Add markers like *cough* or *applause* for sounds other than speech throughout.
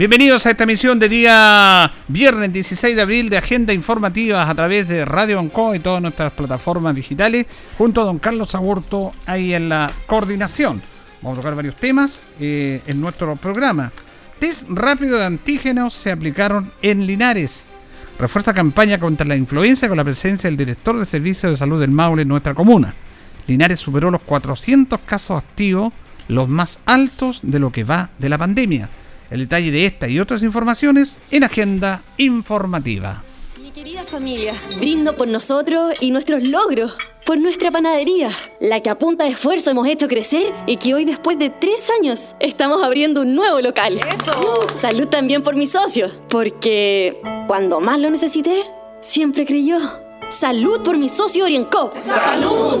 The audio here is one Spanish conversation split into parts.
Bienvenidos a esta emisión de día viernes 16 de abril de Agenda Informativa a través de Radio Onco y todas nuestras plataformas digitales, junto a don Carlos Agurto ahí en la coordinación. Vamos a tocar varios temas eh, en nuestro programa. Test rápido de antígenos se aplicaron en Linares. Refuerza campaña contra la influencia con la presencia del director de Servicios de Salud del Maule en nuestra comuna. Linares superó los 400 casos activos, los más altos de lo que va de la pandemia. El detalle de esta y otras informaciones en Agenda Informativa. Mi querida familia, brindo por nosotros y nuestros logros, por nuestra panadería, la que a punta de esfuerzo hemos hecho crecer y que hoy después de tres años estamos abriendo un nuevo local. ¡Eso! Salud también por mis socios, porque cuando más lo necesité, siempre creyó. Salud por mi socio Oriencop. ¡Salud!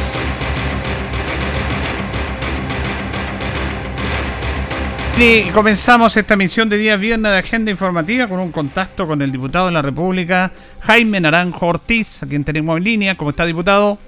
Y comenzamos esta misión de día viernes de agenda informativa con un contacto con el diputado de la República, Jaime Naranjo Ortiz, a quien tenemos en línea. ¿Cómo está, diputado?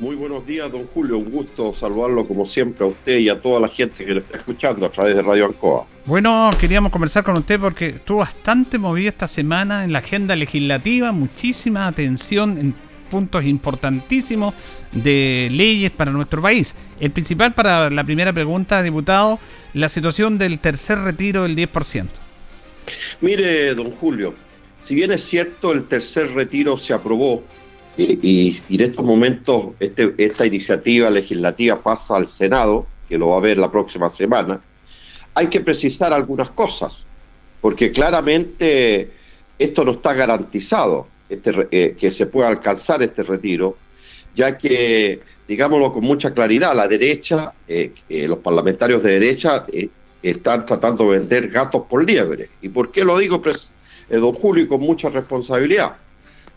Muy buenos días, don Julio. Un gusto saludarlo como siempre a usted y a toda la gente que lo está escuchando a través de Radio Ancoa. Bueno, queríamos conversar con usted porque estuvo bastante movida esta semana en la agenda legislativa, muchísima atención en puntos importantísimos de leyes para nuestro país. El principal para la primera pregunta, diputado, la situación del tercer retiro del 10%. Mire, don Julio, si bien es cierto el tercer retiro se aprobó y, en estos momentos este, esta iniciativa legislativa pasa al Senado, que lo va a ver la próxima semana, hay que precisar algunas cosas, porque claramente esto no está garantizado, este, eh, que se pueda alcanzar este retiro, ya que digámoslo con mucha claridad, la derecha, eh, eh, los parlamentarios de derecha eh, están tratando de vender gatos por liebre. ¿Y por qué lo digo, don Julio, con mucha responsabilidad?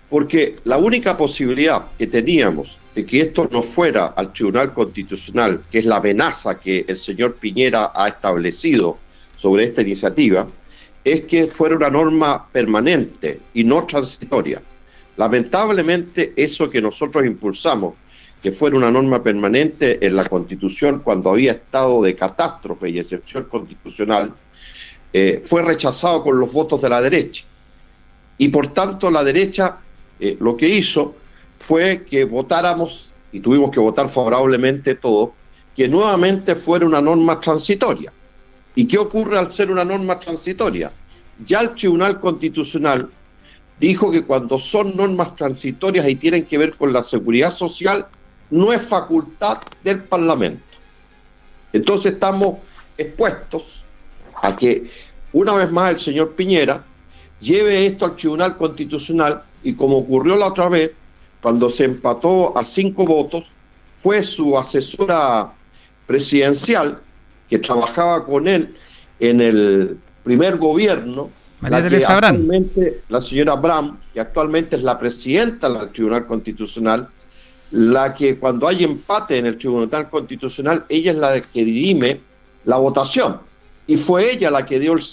Porque la única posibilidad que teníamos de que esto no fuera al Tribunal Constitucional, que es la amenaza que el señor Piñera ha establecido sobre esta iniciativa, es que fuera una norma permanente y no transitoria. Lamentablemente, eso que nosotros impulsamos que fuera una norma permanente en la Constitución cuando había estado de catástrofe y excepción constitucional, eh, fue rechazado con los votos de la derecha. Y por tanto la derecha eh, lo que hizo fue que votáramos, y tuvimos que votar favorablemente todo, que nuevamente fuera una norma transitoria. ¿Y qué ocurre al ser una norma transitoria? Ya el Tribunal Constitucional dijo que cuando son normas transitorias y tienen que ver con la seguridad social, no es facultad del Parlamento. Entonces estamos expuestos a que una vez más el señor Piñera lleve esto al Tribunal Constitucional y como ocurrió la otra vez, cuando se empató a cinco votos, fue su asesora presidencial que trabajaba con él en el primer gobierno, la, que actualmente, la señora Bram, que actualmente es la presidenta del Tribunal Constitucional, la que cuando hay empate en el Tribunal Constitucional, ella es la que dirime la votación. Y fue ella la que dio el,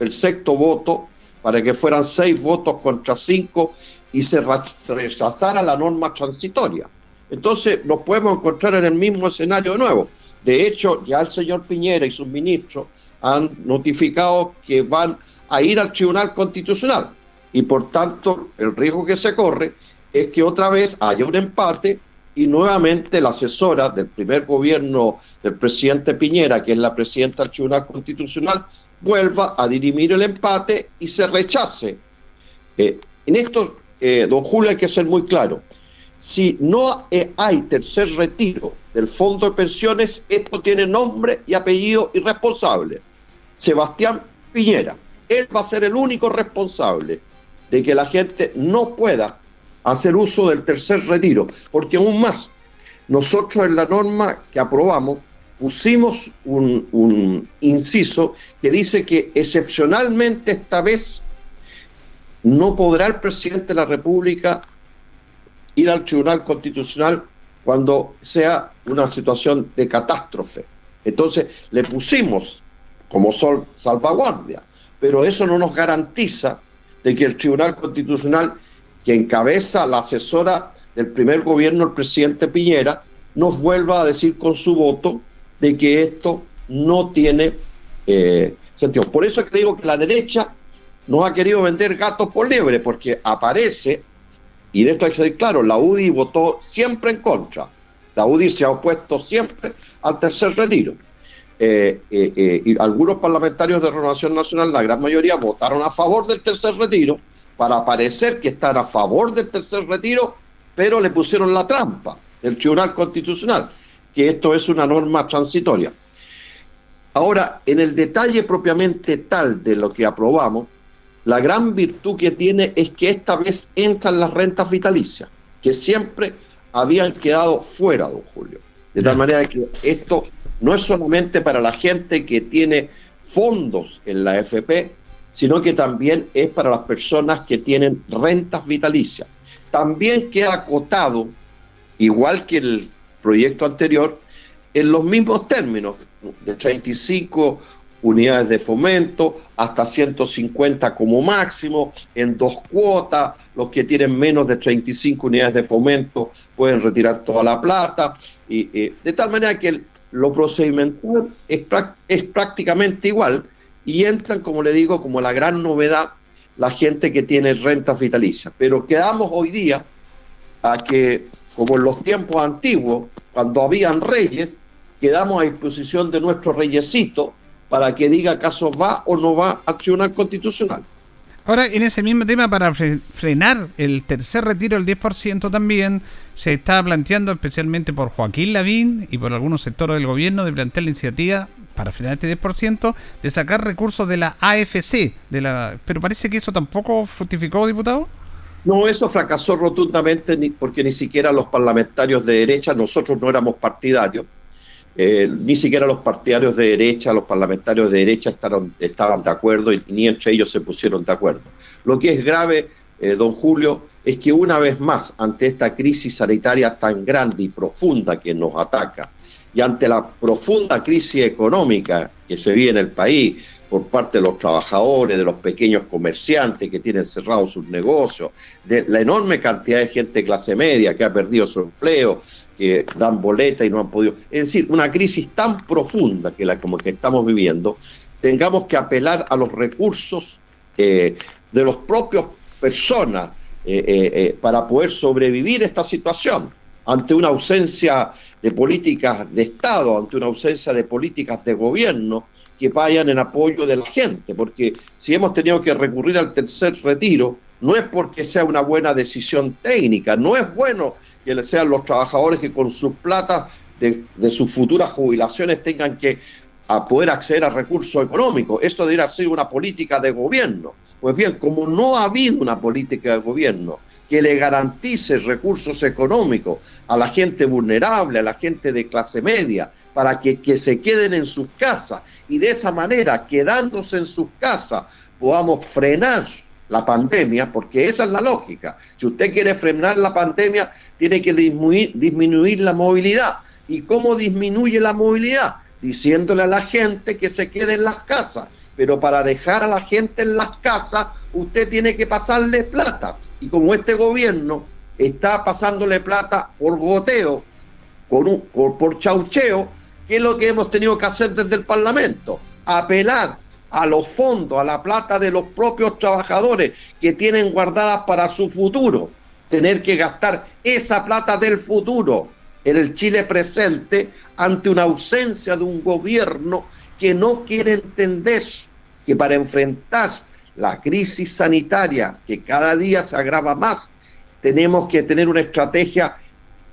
el sexto voto para que fueran seis votos contra cinco y se rechazara la norma transitoria. Entonces nos podemos encontrar en el mismo escenario de nuevo. De hecho, ya el señor Piñera y sus ministros han notificado que van a ir al Tribunal Constitucional y por tanto el riesgo que se corre es que otra vez haya un empate y nuevamente la asesora del primer gobierno del presidente Piñera, que es la presidenta del Tribunal Constitucional, vuelva a dirimir el empate y se rechace. Eh, en esto, eh, don Julio, hay que ser muy claro. Si no hay tercer retiro del fondo de pensiones, esto tiene nombre y apellido irresponsable. Sebastián Piñera. él va a ser el único responsable de que la gente no pueda hacer uso del tercer retiro, porque aún más, nosotros en la norma que aprobamos pusimos un, un inciso que dice que excepcionalmente esta vez no podrá el presidente de la República ir al Tribunal Constitucional cuando sea una situación de catástrofe. Entonces le pusimos como sol salvaguardia, pero eso no nos garantiza de que el Tribunal Constitucional, que encabeza la asesora del primer gobierno, el presidente Piñera, nos vuelva a decir con su voto de que esto no tiene eh, sentido. Por eso es que digo que la derecha no ha querido vender gatos por liebre, porque aparece, y de esto hay que ser claro, la UDI votó siempre en contra. La UDI se ha opuesto siempre al tercer retiro. Eh, eh, eh, y algunos parlamentarios de Renovación Nacional, la gran mayoría, votaron a favor del tercer retiro para parecer que están a favor del tercer retiro, pero le pusieron la trampa del Tribunal Constitucional, que esto es una norma transitoria. Ahora, en el detalle propiamente tal de lo que aprobamos, la gran virtud que tiene es que esta vez entran las rentas vitalicias, que siempre habían quedado fuera, don Julio. De tal manera que esto no es solamente para la gente que tiene fondos en la FP, sino que también es para las personas que tienen rentas vitalicias. También queda acotado, igual que el proyecto anterior, en los mismos términos, de 35 unidades de fomento, hasta 150 como máximo, en dos cuotas, los que tienen menos de 35 unidades de fomento pueden retirar toda la plata, y, eh, de tal manera que lo procedimental es, es prácticamente igual y entran, como le digo, como la gran novedad la gente que tiene rentas vitalicias. Pero quedamos hoy día a que, como en los tiempos antiguos, cuando habían reyes, quedamos a disposición de nuestro reyesito para que diga acaso va o no va al Tribunal Constitucional. Ahora, en ese mismo tema, para frenar el tercer retiro del 10% también, se está planteando, especialmente por Joaquín Lavín y por algunos sectores del gobierno, de plantear la iniciativa para frenar este 10%, de sacar recursos de la AFC. De la... Pero parece que eso tampoco fructificó, diputado. No, eso fracasó rotundamente porque ni siquiera los parlamentarios de derecha, nosotros no éramos partidarios, eh, ni siquiera los partidarios de derecha, los parlamentarios de derecha estaban, de acuerdo y ni entre ellos se pusieron de acuerdo. Lo que es grave, eh, don Julio, es que una vez más, ante esta crisis sanitaria tan grande y profunda que nos ataca, y ante la profunda crisis económica que se vive en el país por parte de los trabajadores, de los pequeños comerciantes que tienen cerrados sus negocios, de la enorme cantidad de gente de clase media que ha perdido su empleo, que dan boleta y no han podido. Es decir, una crisis tan profunda que la como que estamos viviendo, tengamos que apelar a los recursos eh, de los propios personas eh, eh, para poder sobrevivir esta situación ante una ausencia de políticas de Estado, ante una ausencia de políticas de gobierno que vayan en apoyo de la gente, porque si hemos tenido que recurrir al tercer retiro, no es porque sea una buena decisión técnica, no es bueno que sean los trabajadores que con sus plata de, sus futuras jubilaciones tengan que poder acceder a recursos económicos. Esto debería ser una política de gobierno. Pues bien, como no ha habido una política de gobierno que le garantice recursos económicos a la gente vulnerable, a la gente de clase media, para que, que se queden en sus casas y de esa manera, quedándose en sus casas, podamos frenar la pandemia, porque esa es la lógica. Si usted quiere frenar la pandemia, tiene que disminuir, disminuir la movilidad. ¿Y cómo disminuye la movilidad? Diciéndole a la gente que se quede en las casas. Pero para dejar a la gente en las casas, usted tiene que pasarle plata. Y como este gobierno está pasándole plata por goteo, por, por, por chaucheo, ¿qué es lo que hemos tenido que hacer desde el Parlamento? Apelar a los fondos, a la plata de los propios trabajadores que tienen guardadas para su futuro. Tener que gastar esa plata del futuro en el Chile presente ante una ausencia de un gobierno que no quiere entender que para enfrentar la crisis sanitaria que cada día se agrava más, tenemos que tener una estrategia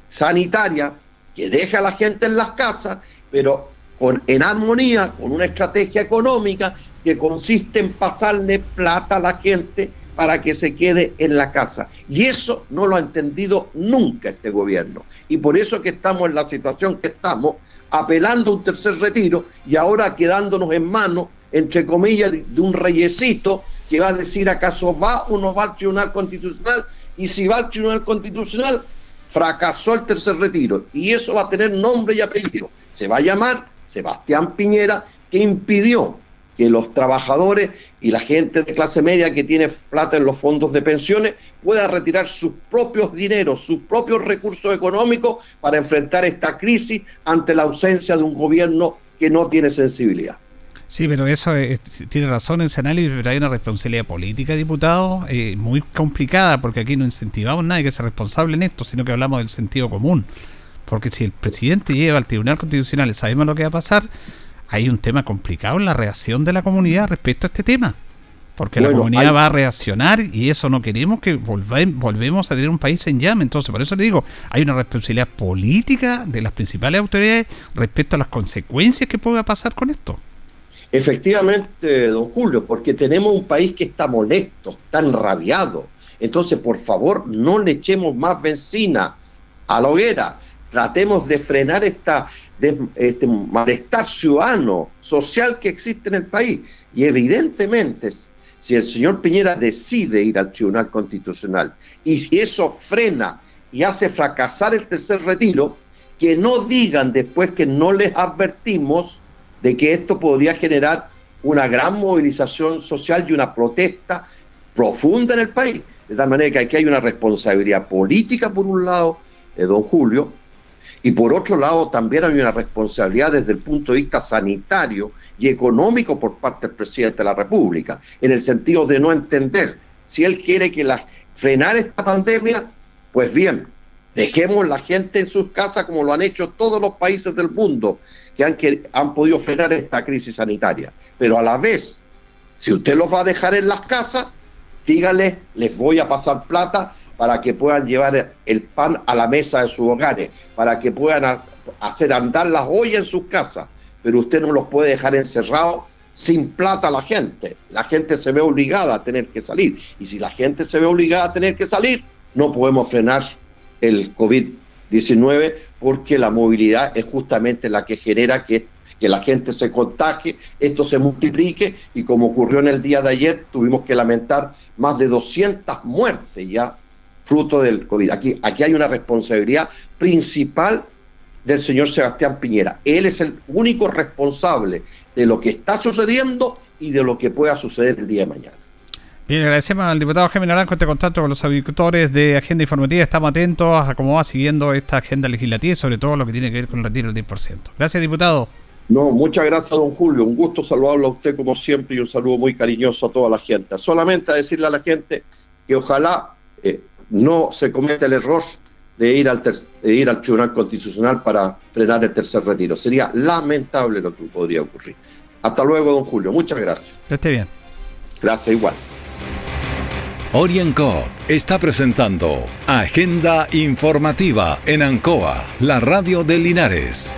sanitaria que deje a la gente en las casas, pero con, en armonía con una estrategia económica que consiste en pasarle plata a la gente para que se quede en la casa. Y eso no lo ha entendido nunca este gobierno. Y por eso que estamos en la situación que estamos, apelando a un tercer retiro y ahora quedándonos en manos, entre comillas, de un reyesito que va a decir acaso va o no va al Tribunal Constitucional. Y si va al Tribunal Constitucional, fracasó el tercer retiro. Y eso va a tener nombre y apellido. Se va a llamar Sebastián Piñera, que impidió que los trabajadores y la gente de clase media que tiene plata en los fondos de pensiones pueda retirar sus propios dineros, sus propios recursos económicos para enfrentar esta crisis ante la ausencia de un gobierno que no tiene sensibilidad. Sí, pero eso tiene razón en ese análisis, pero hay una responsabilidad política, diputado, eh, muy complicada, porque aquí no incentivamos a nadie que sea responsable en esto, sino que hablamos del sentido común. Porque si el presidente lleva al Tribunal Constitucional y sabemos lo que va a pasar, hay un tema complicado en la reacción de la comunidad respecto a este tema. Porque la comunidad va a reaccionar y eso no queremos que volvemos a tener un país en llama. Entonces, por eso le digo, hay una responsabilidad política de las principales autoridades respecto a las consecuencias que pueda pasar con esto. Efectivamente, don Julio, porque tenemos un país que está molesto, está enrabiado. Entonces, por favor, no le echemos más benzina a la hoguera. Tratemos de frenar esta, de este malestar ciudadano, social que existe en el país. Y evidentemente, si el señor Piñera decide ir al Tribunal Constitucional y si eso frena y hace fracasar el tercer retiro, que no digan después que no les advertimos de que esto podría generar una gran movilización social y una protesta profunda en el país. De tal manera que aquí hay una responsabilidad política, por un lado, de don Julio, y por otro lado, también hay una responsabilidad desde el punto de vista sanitario y económico por parte del presidente de la República, en el sentido de no entender si él quiere que la, frenar esta pandemia, pues bien, dejemos la gente en sus casas como lo han hecho todos los países del mundo que han, que han podido frenar esta crisis sanitaria. Pero a la vez, si usted los va a dejar en las casas, dígale, les voy a pasar plata para que puedan llevar el pan a la mesa de sus hogares, para que puedan hacer andar las ollas en sus casas, pero usted no los puede dejar encerrados sin plata a la gente. La gente se ve obligada a tener que salir. Y si la gente se ve obligada a tener que salir, no podemos frenar el COVID-19 porque la movilidad es justamente la que genera que, que la gente se contagie, esto se multiplique y como ocurrió en el día de ayer, tuvimos que lamentar más de 200 muertes ya fruto del COVID. Aquí, aquí hay una responsabilidad principal del señor Sebastián Piñera. Él es el único responsable de lo que está sucediendo y de lo que pueda suceder el día de mañana. Bien, agradecemos al diputado Jaime Naranjo este contacto con los agricultores de Agenda Informativa. Estamos atentos a cómo va siguiendo esta agenda legislativa y sobre todo lo que tiene que ver con el retiro del 10%. Gracias, diputado. No, muchas gracias, don Julio. Un gusto saludarlo a usted como siempre y un saludo muy cariñoso a toda la gente. Solamente a decirle a la gente que ojalá eh, no se cometa el error de ir, al ir al Tribunal Constitucional para frenar el tercer retiro. Sería lamentable lo que podría ocurrir. Hasta luego, don Julio. Muchas gracias. Que esté bien. Gracias, igual. Orienco está presentando Agenda Informativa en Ancoa, la radio de Linares.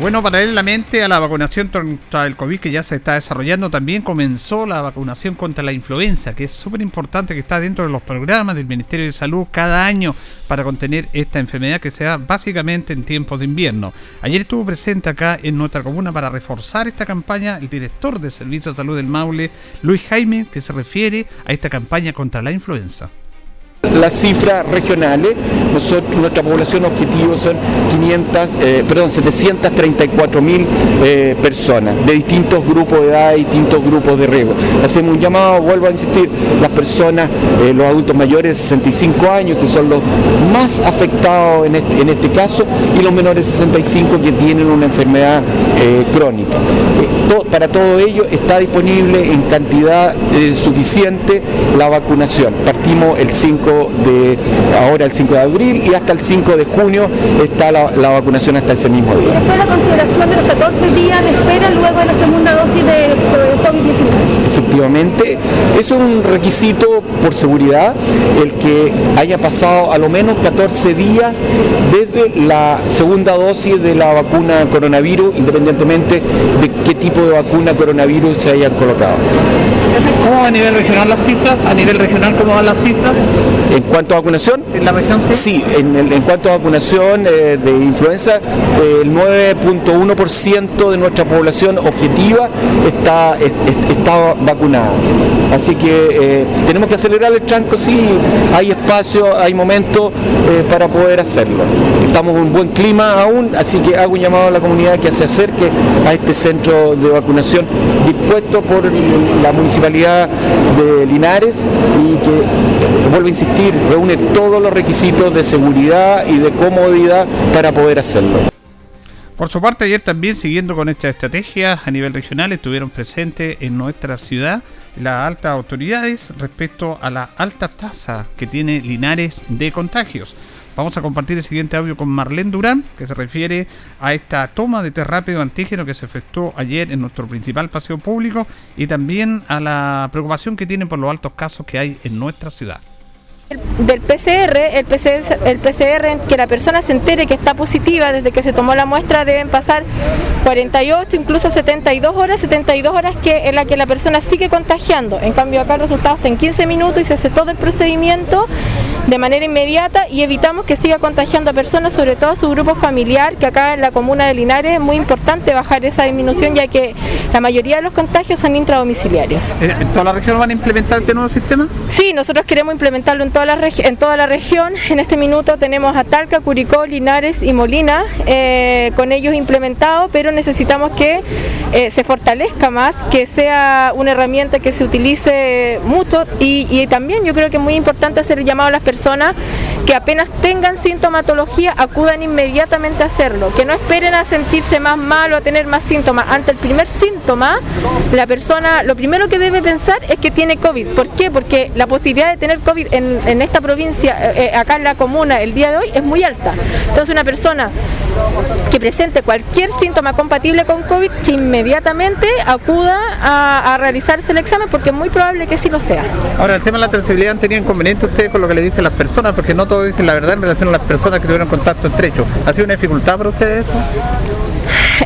Bueno, paralelamente a la vacunación contra el COVID que ya se está desarrollando, también comenzó la vacunación contra la influenza, que es súper importante que está dentro de los programas del Ministerio de Salud cada año para contener esta enfermedad que se da básicamente en tiempos de invierno. Ayer estuvo presente acá en nuestra comuna para reforzar esta campaña el director de Servicio de Salud del Maule, Luis Jaime, que se refiere a esta campaña contra la influenza. Las cifras regionales. Nosotros, nuestra población objetivo son 500, eh, perdón, 734 mil eh, personas de distintos grupos de edad, distintos grupos de riesgo. Hacemos un llamado, vuelvo a insistir, las personas, eh, los adultos mayores de 65 años, que son los más afectados en este, en este caso, y los menores de 65 que tienen una enfermedad crónica. para todo ello está disponible en cantidad suficiente la vacunación. Partimos el 5 de, ahora el 5 de abril y hasta el 5 de junio está la, vacunación hasta ese mismo día. ¿Cuál la consideración de los 14 días de espera luego de la segunda dosis de COVID-19? Efectivamente, eso es un requisito por seguridad, el que haya pasado a lo menos 14 días desde la segunda dosis de la vacuna coronavirus, independientemente de qué tipo de vacuna coronavirus se hayan colocado. ¿Cómo a nivel regional las cifras? ¿A nivel regional cómo van las cifras? ¿En cuanto a vacunación? ¿En la región sí? en, cuanto a vacunación eh, de influenza, eh, el 9.1% de nuestra población objetiva está, está vacunada. Así que eh, tenemos que acelerar el tranco, sí, hay espacio, hay momento para poder hacerlo. Estamos en un buen clima aún, así que hago un llamado a la comunidad que se acerque a este centro de vacunación dispuesto por la municipalidad de Linares y que, vuelvo a insistir, reúne todos los requisitos de seguridad y de comodidad para poder hacerlo. Por su parte, ayer también siguiendo con esta estrategia a nivel regional, estuvieron presentes en nuestra ciudad las altas autoridades respecto a la alta tasa que tiene Linares de contagios. Vamos a compartir el siguiente audio con Marlene Durán, que se refiere a esta toma de test rápido antígeno que se efectuó ayer en nuestro principal paseo público y también a la preocupación que tienen por los altos casos que hay en nuestra ciudad del PCR, el PCR, el PCR, que la persona se entere que está positiva desde que se tomó la muestra, deben pasar 48, incluso 72 horas, 72 horas que en la que la persona sigue contagiando. En cambio acá el resultado está en 15 minutos y se hace todo el procedimiento de manera inmediata y evitamos que siga contagiando a personas, sobre todo a su grupo familiar, que acá en la comuna de Linares es muy importante bajar esa disminución ya que la mayoría de los contagios son intradomiciliarios. ¿En toda la región van a implementar este nuevo sistema? Sí, nosotros queremos implementarlo en toda la, en toda la región. En este minuto tenemos a Talca, Curicó, Linares y Molina eh, con ellos implementados, pero necesitamos que eh, se fortalezca más, que sea una herramienta que se utilice mucho y, y también yo creo que es muy importante hacer el llamado a las personas personas que apenas tengan sintomatología acudan inmediatamente a hacerlo, que no esperen a sentirse más mal o a tener más síntomas. Ante el primer síntoma, la persona lo primero que debe pensar es que tiene COVID. ¿Por qué? Porque la posibilidad de tener COVID en, esta provincia, eh, eh, acá en la comuna, el día de hoy es muy alta. Entonces una persona que presente cualquier síntoma compatible con COVID, que inmediatamente acuda a, realizarse el examen porque es muy probable que sí lo sea. Ahora, el tema de la trazabilidad, ¿han tenido inconveniente ustedes con lo que le dicen las personas? Porque no dicen la verdad en relación a las personas que tuvieron contacto estrecho. ¿Ha sido una dificultad para ustedes eso? *laughs*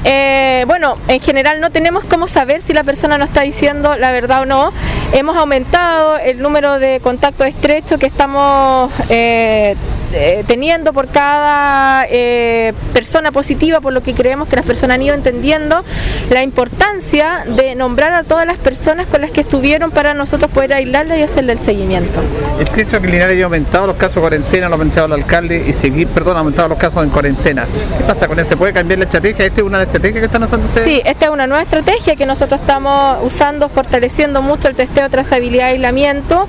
Eh, bueno, en general no tenemos cómo saber si la persona nos está diciendo la verdad o no. Hemos aumentado el número de contactos estrechos que estamos eh, eh, teniendo por cada eh, persona positiva, por lo que creemos que las personas han ido entendiendo la importancia de nombrar a todas las personas con las que estuvieron para nosotros poder aislarlas y hacerle el seguimiento. Es que que Linares ha aumentado los casos de cuarentena, lo ha aumentado el alcalde y seguir, perdón, ha aumentado los casos en cuarentena. ¿Qué pasa con esto? ¿Puede cambiar la estrategia? ¿Esta es una estrategia que están usando ustedes? Sí, esta es una nueva estrategia que nosotros estamos usando, fortaleciendo mucho el testeo, trazabilidad y aislamiento.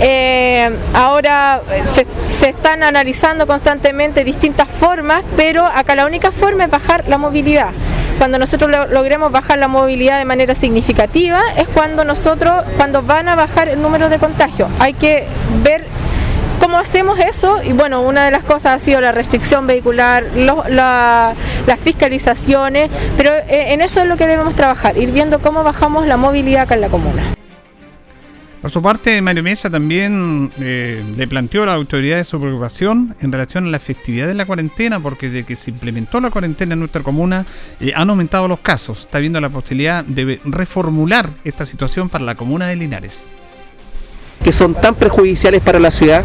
Eh, ahora se, están analizando constantemente distintas formas, pero acá la única forma es bajar la movilidad. Cuando nosotros logremos bajar la movilidad de manera significativa es cuando nosotros, cuando van a bajar el número de contagios. Hay que ver ¿Cómo hacemos eso? Y bueno, una de las cosas ha sido la restricción vehicular, las fiscalizaciones, pero eh, en eso es lo que debemos trabajar, ir viendo cómo bajamos la movilidad acá en la comuna. Por su parte, Mario Mesa también eh, le planteó a la autoridad su preocupación en relación a la efectividad de la cuarentena, porque desde que se implementó la cuarentena en nuestra comuna eh, han aumentado los casos. Está viendo la posibilidad de reformular esta situación para la comuna de Linares que son tan perjudiciales para la ciudad,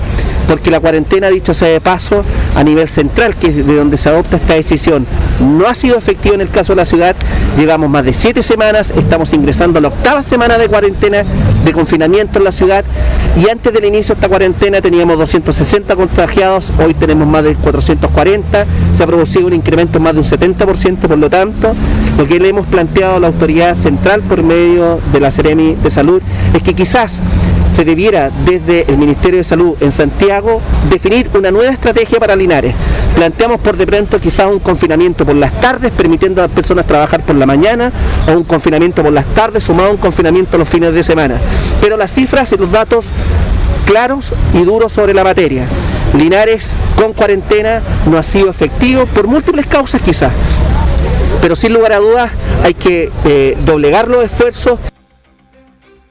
porque la cuarentena, dicho sea de paso, a nivel central, que es de donde se adopta esta decisión, no ha sido efectiva en el caso de la ciudad. Llevamos más de siete semanas, estamos ingresando a la octava semana de cuarentena, de confinamiento en la ciudad, Y antes del inicio de esta cuarentena teníamos 260 contagiados, hoy tenemos más de 440, se ha producido un incremento más de un 70%, por lo tanto, lo que le hemos planteado a la autoridad central por medio de la Seremi de Salud es que quizás se debiera desde el Ministerio de Salud en Santiago definir una nueva estrategia para Linares. Planteamos por de pronto quizás un confinamiento por las tardes, permitiendo a las personas trabajar por la mañana, o un confinamiento por las tardes sumado a un confinamiento los fines de semana. Pero las cifras y los datos claros y duros sobre la materia. Linares con cuarentena no ha sido efectivo por múltiples causas quizás, pero sin lugar a dudas hay que eh, doblegar los esfuerzos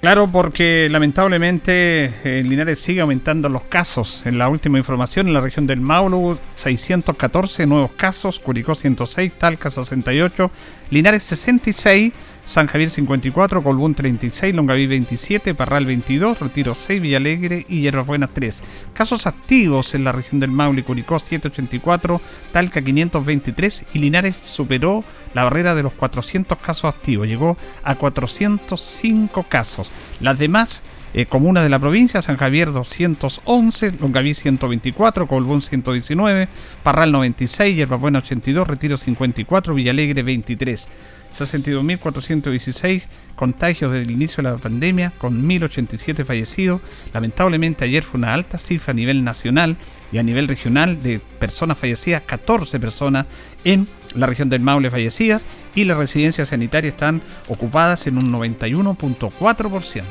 Claro, porque lamentablemente en eh, Linares sigue aumentando los casos. En la última información, en la región del Maule, 614 nuevos casos, Curicó 106, Talca 68, Linares 66, San Javier 54, Colbún 36, Longaví 27, Parral 22, Retiro 6, Villalegre y Hierbas Buenas 3. Casos activos en la región del Maule, Curicó 784, Talca 523 y Linares superó la barrera de los 400 casos activos, llegó a 405 casos. Las demás eh, comunas de la provincia, San Javier 211, Longaví 124, Colbún 119, Parral 96, Hierbas Buenas 82, Retiro 54, Villalegre 23. 62.416 contagios desde el inicio de la pandemia, con 1.087 fallecidos. Lamentablemente ayer fue una alta cifra a nivel nacional y a nivel regional de personas fallecidas, 14 personas en la región del Maule fallecidas y las residencias sanitarias están ocupadas en un 91.4%.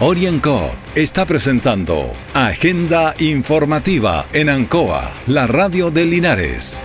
Orienco está presentando Agenda Informativa en Ancoa, la radio de Linares.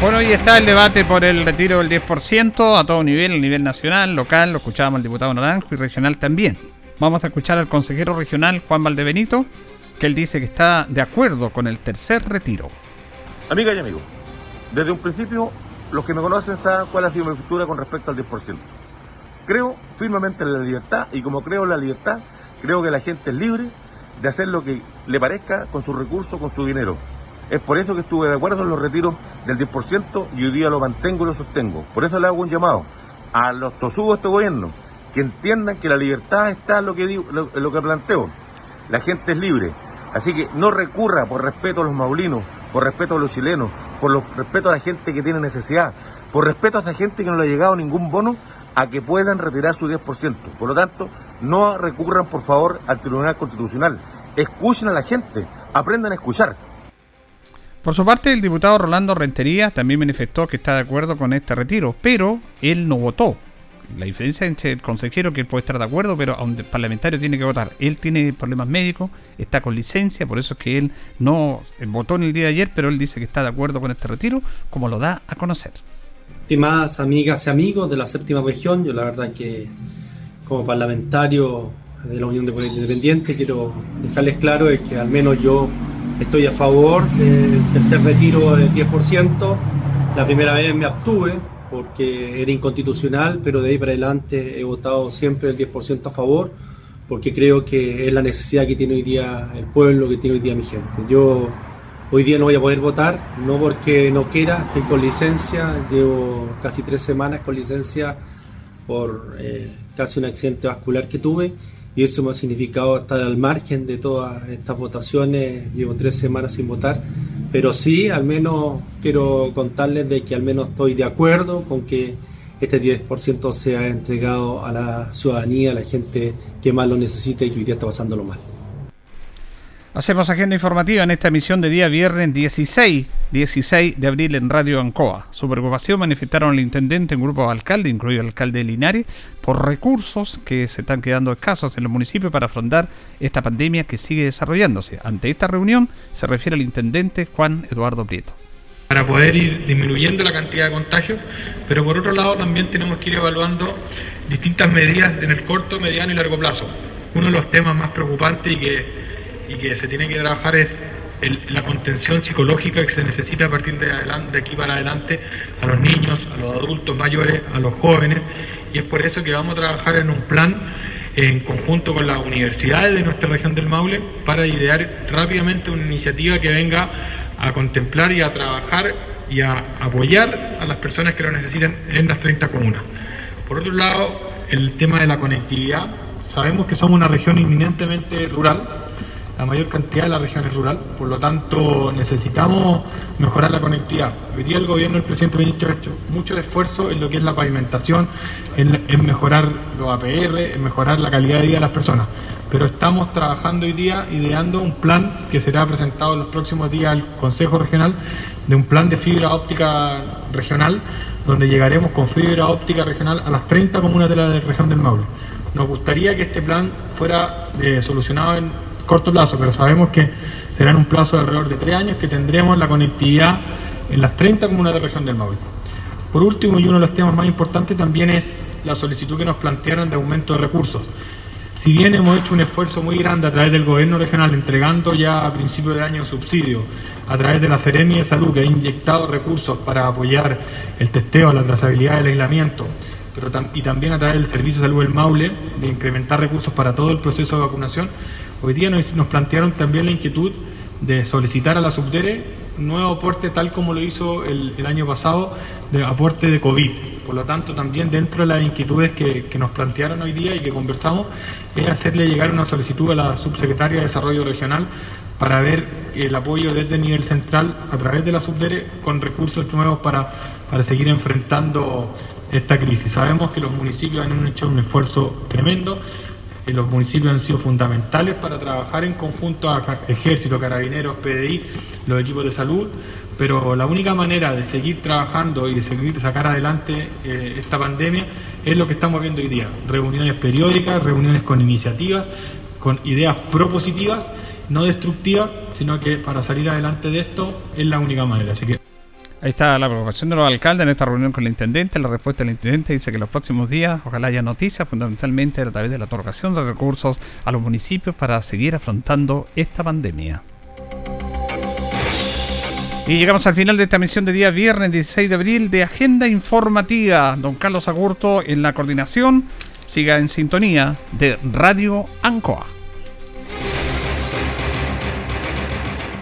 Bueno, hoy está el debate por el retiro del 10% a todo nivel, a nivel nacional, local, lo escuchábamos al diputado Naranjo y regional también. Vamos a escuchar al consejero regional Juan Valdebenito, que él dice que está de acuerdo con el tercer retiro. Amiga y amigo, desde un principio los que me conocen saben cuál ha sido mi postura con respecto al 10%. Creo firmemente en la libertad y como creo en la libertad, creo que la gente es libre de hacer lo que le parezca con sus recursos, con su dinero. Es por eso que estuve de acuerdo en los retiros del 10% y hoy día lo mantengo y lo sostengo. Por eso le hago un llamado a los tosugos de este gobierno que entiendan que la libertad está en lo que, lo, que planteo. La gente es libre. Así que no recurra por respeto a los maulinos, por respeto a los chilenos, por respeto a la gente que tiene necesidad, por respeto a esa gente que no le ha llegado ningún bono, a que puedan retirar su 10%. Por lo tanto, no recurran por favor al Tribunal Constitucional. Escuchen a la gente, aprendan a escuchar. Por su parte, el diputado Rolando Rentería también manifestó que está de acuerdo con este retiro, pero él no votó. La diferencia entre el consejero, que puede estar de acuerdo, pero a un parlamentario tiene que votar. Él tiene problemas médicos, está con licencia, por eso es que él no votó en el día de ayer, pero él dice que está de acuerdo con este retiro, como lo da a conocer. Estimadas amigas y amigos de la séptima región, yo la verdad que como parlamentario de la Unión de Política Independiente quiero dejarles claro que al menos yo Estoy a favor del tercer retiro del 10%. La primera vez me abstuve porque era inconstitucional, pero de ahí para adelante he votado siempre el 10% a favor porque creo que es la necesidad que tiene hoy día el pueblo, que tiene hoy día mi gente. Yo hoy día no voy a poder votar, no porque no quiera, estoy con licencia, llevo casi tres semanas con licencia por eh, casi un accidente vascular que tuve y eso me ha significado estar al margen de todas estas votaciones. Llevo tres semanas sin votar, pero sí, al menos quiero contarles de que al menos estoy de acuerdo con que este 10% sea entregado a la ciudadanía, a la gente que más lo necesita y que hoy día está pasándolo mal. Hacemos agenda informativa en esta emisión de día viernes 16, 16 de abril en Radio Ancoa. Su preocupación manifestaron el intendente en grupo de alcaldes, incluido el alcalde de Linares, por recursos que se están quedando escasos en los municipios para afrontar esta pandemia que sigue desarrollándose. Ante esta reunión se refiere el intendente Juan Eduardo Prieto para poder ir disminuyendo la cantidad de contagios, pero por otro lado también tenemos que ir evaluando distintas medidas en el corto, mediano y largo plazo. Uno de los temas más preocupantes y que y que se tiene que trabajar es la contención psicológica que se necesita a partir de, de aquí para adelante a los niños, a los adultos mayores, a los jóvenes, y es por eso que vamos a trabajar en un plan en conjunto con las universidades de nuestra región del Maule para idear rápidamente una iniciativa que venga a contemplar y a trabajar y a apoyar a las personas que lo necesiten en las 30 comunas. Por otro lado, el tema de la conectividad. Sabemos que somos una región inminentemente rural, la mayor cantidad de la región es rural, por lo tanto necesitamos mejorar la conectividad. Hoy día el gobierno, el presidente Benito ha hecho mucho esfuerzo en lo que es la pavimentación, en, mejorar los APR, en mejorar la calidad de vida de las personas. Pero estamos trabajando hoy día ideando un plan que será presentado en los próximos días al Consejo Regional de un plan de fibra óptica regional, donde llegaremos con fibra óptica regional a las 30 comunas de la región del Maule. Nos gustaría que este plan fuera eh, solucionado en corto plazo, pero sabemos que será en un plazo de alrededor de tres años que tendremos la conectividad en las 30 comunas de la región del Maule. Por último, y uno de los temas más importantes también es la solicitud que nos plantearon de aumento de recursos. Si bien hemos hecho un esfuerzo muy grande a través del gobierno regional, entregando ya a principio de año subsidios, a través de la Serenia de Salud, que ha inyectado recursos para apoyar el testeo, la trazabilidad del aislamiento, pero y también a través del Servicio de Salud del Maule, de incrementar recursos para todo el proceso de vacunación, Hoy día nos, plantearon también la inquietud de solicitar a la Subdere nuevo aporte tal como lo hizo el, año pasado de aporte de COVID. Por lo tanto, también dentro de las inquietudes que, nos plantearon hoy día y que conversamos, es hacerle llegar una solicitud a la subsecretaria de Desarrollo Regional para ver el apoyo desde el nivel central a través de la Subdere con recursos nuevos para, para seguir enfrentando esta crisis. Sabemos que los municipios han hecho un esfuerzo tremendo los municipios han sido fundamentales para trabajar en conjunto a ejército, carabineros, PDI, los equipos de salud, pero la única manera de seguir trabajando y de seguir sacar adelante eh, esta pandemia es lo que estamos viendo hoy día, reuniones periódicas, reuniones con iniciativas, con ideas propositivas, no destructivas, sino que para salir adelante de esto es la única manera. Así que Ahí está la provocación de los alcaldes en esta reunión con el intendente. La respuesta del intendente dice que en los próximos días ojalá haya noticias, fundamentalmente a través de la otorgación de recursos a los municipios para seguir afrontando esta pandemia. Y llegamos al final de esta misión de día viernes 16 de abril de Agenda Informativa. Don Carlos Agurto en la coordinación. Siga en sintonía de Radio Ancoa.